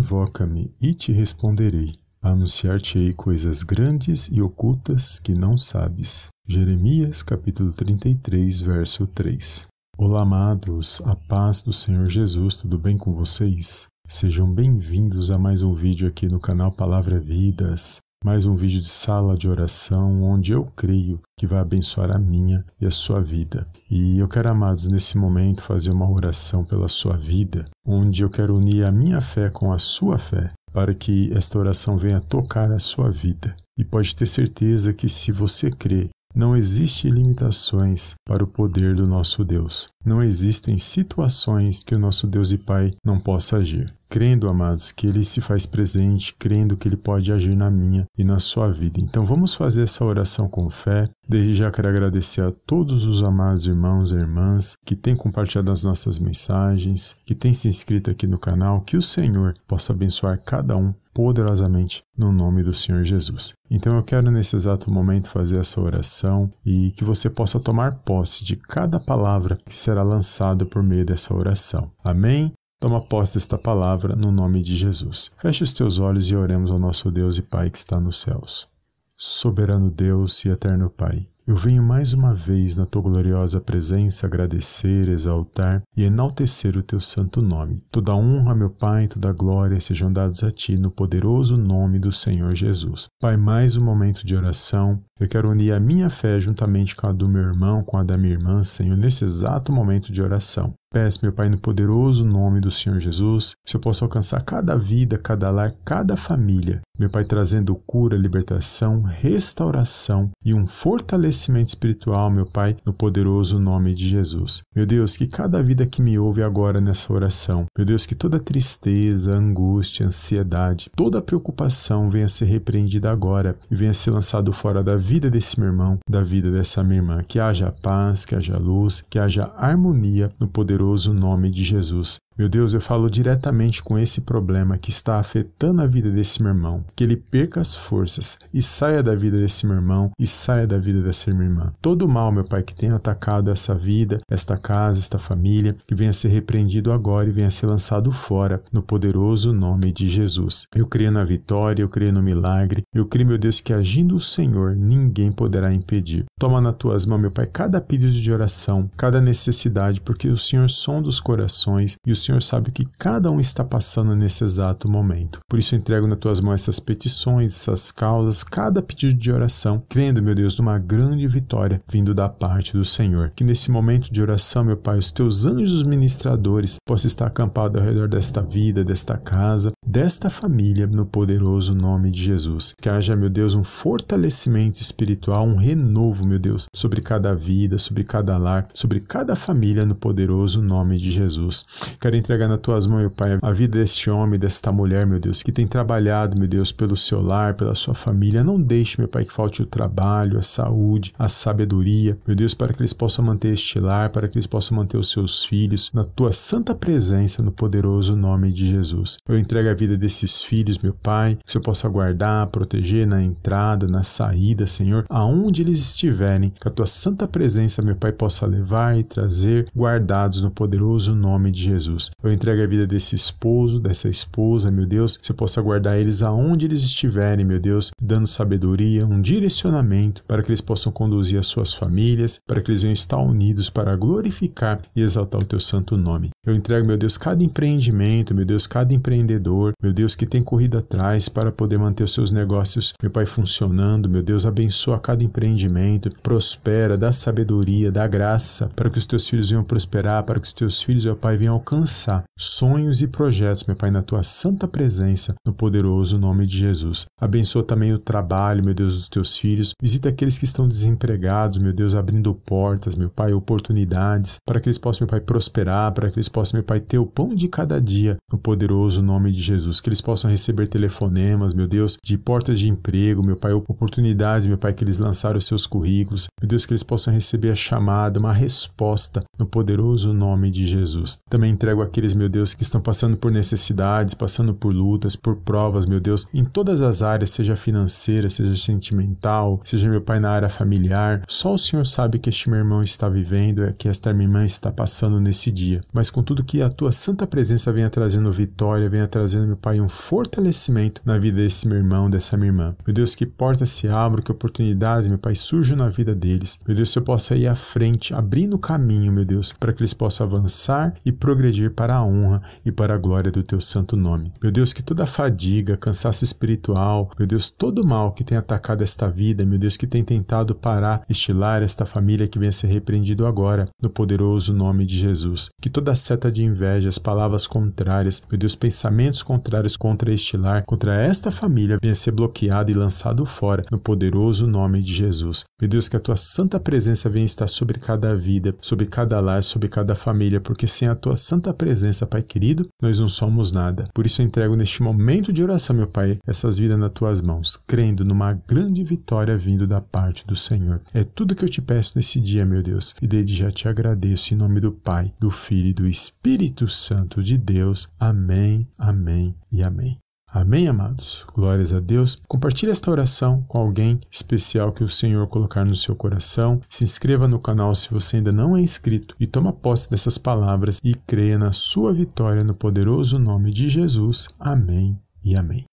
Invoca-me e te responderei. Anunciar-te-ei coisas grandes e ocultas que não sabes. Jeremias capítulo 33, verso 3. Olá, amados, a paz do Senhor Jesus, tudo bem com vocês? Sejam bem-vindos a mais um vídeo aqui no canal Palavra Vidas mais um vídeo de sala de oração onde eu creio que vai abençoar a minha e a sua vida. E eu quero, amados, nesse momento fazer uma oração pela sua vida, onde eu quero unir a minha fé com a sua fé, para que esta oração venha tocar a sua vida. E pode ter certeza que se você crê não existem limitações para o poder do nosso Deus. Não existem situações que o nosso Deus e Pai não possa agir. Crendo, amados, que Ele se faz presente, crendo que Ele pode agir na minha e na sua vida. Então vamos fazer essa oração com fé. Desde já quero agradecer a todos os amados irmãos e irmãs que têm compartilhado as nossas mensagens, que têm se inscrito aqui no canal. Que o Senhor possa abençoar cada um poderosamente no nome do Senhor Jesus. Então eu quero nesse exato momento fazer essa oração e que você possa tomar posse de cada palavra que será lançada por meio dessa oração. Amém? Toma posse desta palavra no nome de Jesus. Feche os teus olhos e oremos ao nosso Deus e Pai que está nos céus. Soberano Deus e eterno Pai, eu venho mais uma vez na tua gloriosa presença agradecer, exaltar e enaltecer o teu santo nome. Toda honra, meu Pai, toda glória sejam dados a ti no poderoso nome do Senhor Jesus. Pai, mais um momento de oração. Eu quero unir a minha fé juntamente com a do meu irmão, com a da minha irmã, Senhor, nesse exato momento de oração. Peço, meu Pai, no poderoso nome do Senhor Jesus, que eu possa alcançar cada vida, cada lar, cada família. Meu Pai, trazendo cura, libertação, restauração e um fortalecimento espiritual, meu Pai, no poderoso nome de Jesus. Meu Deus, que cada vida que me ouve agora nessa oração, meu Deus, que toda tristeza, angústia, ansiedade, toda preocupação venha ser repreendida agora e venha ser lançado fora da vida desse meu irmão, da vida dessa minha irmã. Que haja paz, que haja luz, que haja harmonia no poderoso poderoso nome de Jesus. Meu Deus, eu falo diretamente com esse problema que está afetando a vida desse meu irmão. Que ele perca as forças e saia da vida desse meu irmão e saia da vida dessa minha irmã. Todo mal, meu Pai, que tenha atacado essa vida, esta casa, esta família, que venha ser repreendido agora e venha ser lançado fora no poderoso nome de Jesus. Eu creio na vitória, eu creio no milagre, eu creio, meu Deus, que agindo o Senhor, ninguém poderá impedir. Toma nas tuas mãos, meu Pai, cada pedido de oração, cada necessidade, porque o Senhor sonda os corações e o Senhor Senhor sabe o que cada um está passando nesse exato momento. Por isso entrego nas tuas mãos essas petições, essas causas, cada pedido de oração, crendo, meu Deus, numa grande vitória vindo da parte do Senhor. Que nesse momento de oração, meu Pai, os teus anjos ministradores possam estar acampados ao redor desta vida, desta casa, desta família, no poderoso nome de Jesus. Que haja, meu Deus, um fortalecimento espiritual, um renovo, meu Deus, sobre cada vida, sobre cada lar, sobre cada família, no poderoso nome de Jesus. Quero entregar nas tuas mãos, meu Pai, a vida deste homem, desta mulher, meu Deus, que tem trabalhado, meu Deus, pelo seu lar, pela sua família. Não deixe, meu Pai, que falte o trabalho, a saúde, a sabedoria, meu Deus, para que eles possam manter este lar, para que eles possam manter os seus filhos na tua santa presença, no poderoso nome de Jesus. Eu entrego a vida desses filhos, meu Pai, que o Senhor possa guardar, proteger na entrada, na saída, Senhor, aonde eles estiverem, que a tua santa presença, meu Pai, possa levar e trazer guardados no poderoso nome de Jesus. Eu entrego a vida desse esposo, dessa esposa, meu Deus, que você possa guardar eles aonde eles estiverem, meu Deus, dando sabedoria, um direcionamento para que eles possam conduzir as suas famílias, para que eles venham estar unidos para glorificar e exaltar o teu santo nome. Eu entrego, meu Deus, cada empreendimento, meu Deus, cada empreendedor, meu Deus, que tem corrido atrás para poder manter os seus negócios, meu Pai, funcionando, meu Deus, abençoa cada empreendimento, prospera, dá sabedoria, dá graça para que os teus filhos venham prosperar, para que os teus filhos, meu Pai, venham alcançar sonhos e projetos, meu Pai, na tua santa presença, no poderoso nome de Jesus. Abençoa também o trabalho, meu Deus, dos teus filhos. Visita aqueles que estão desempregados, meu Deus, abrindo portas, meu Pai, oportunidades, para que eles possam, meu Pai, prosperar, para que eles possam, meu Pai, ter o pão de cada dia, no poderoso nome de Jesus. Que eles possam receber telefonemas, meu Deus, de portas de emprego, meu Pai, oportunidades, meu Pai, que eles lançaram os seus currículos. Meu Deus, que eles possam receber a chamada, uma resposta, no poderoso nome de Jesus. Também entrego aqueles, meu Deus, que estão passando por necessidades, passando por lutas, por provas, meu Deus, em todas as áreas, seja financeira, seja sentimental, seja, meu Pai, na área familiar. Só o Senhor sabe que este meu irmão está vivendo, é que esta minha irmã está passando nesse dia. Mas com tudo que a tua santa presença venha trazendo vitória, venha trazendo, meu Pai, um fortalecimento na vida desse meu irmão, dessa minha irmã. Meu Deus, que portas se abram, que oportunidades, meu Pai, surjam na vida deles. Meu Deus, se eu possa ir à frente, abrindo o caminho, meu Deus, para que eles possam avançar e progredir para a honra e para a glória do teu santo nome. Meu Deus, que toda fadiga, cansaço espiritual, meu Deus, todo mal que tem atacado esta vida, meu Deus, que tem tentado parar, estilar esta família que venha ser repreendido agora, no poderoso nome de Jesus. Que toda seta de invejas, palavras contrárias, meu Deus, pensamentos contrários contra estilar, contra esta família, venha ser bloqueado e lançado fora, no poderoso nome de Jesus. Meu Deus, que a tua santa presença venha estar sobre cada vida, sobre cada lar, sobre cada família, porque sem a tua santa presença, Pai querido, nós não somos nada. Por isso eu entrego neste momento de oração, meu Pai, essas vidas nas tuas mãos, crendo numa grande vitória vindo da parte do Senhor. É tudo que eu te peço nesse dia, meu Deus, e desde já te agradeço em nome do Pai, do Filho e do Espírito Santo de Deus. Amém, amém e amém. Amém, amados? Glórias a Deus. Compartilhe esta oração com alguém especial que o Senhor colocar no seu coração. Se inscreva no canal se você ainda não é inscrito e toma posse dessas palavras e creia na sua vitória no poderoso nome de Jesus. Amém e amém.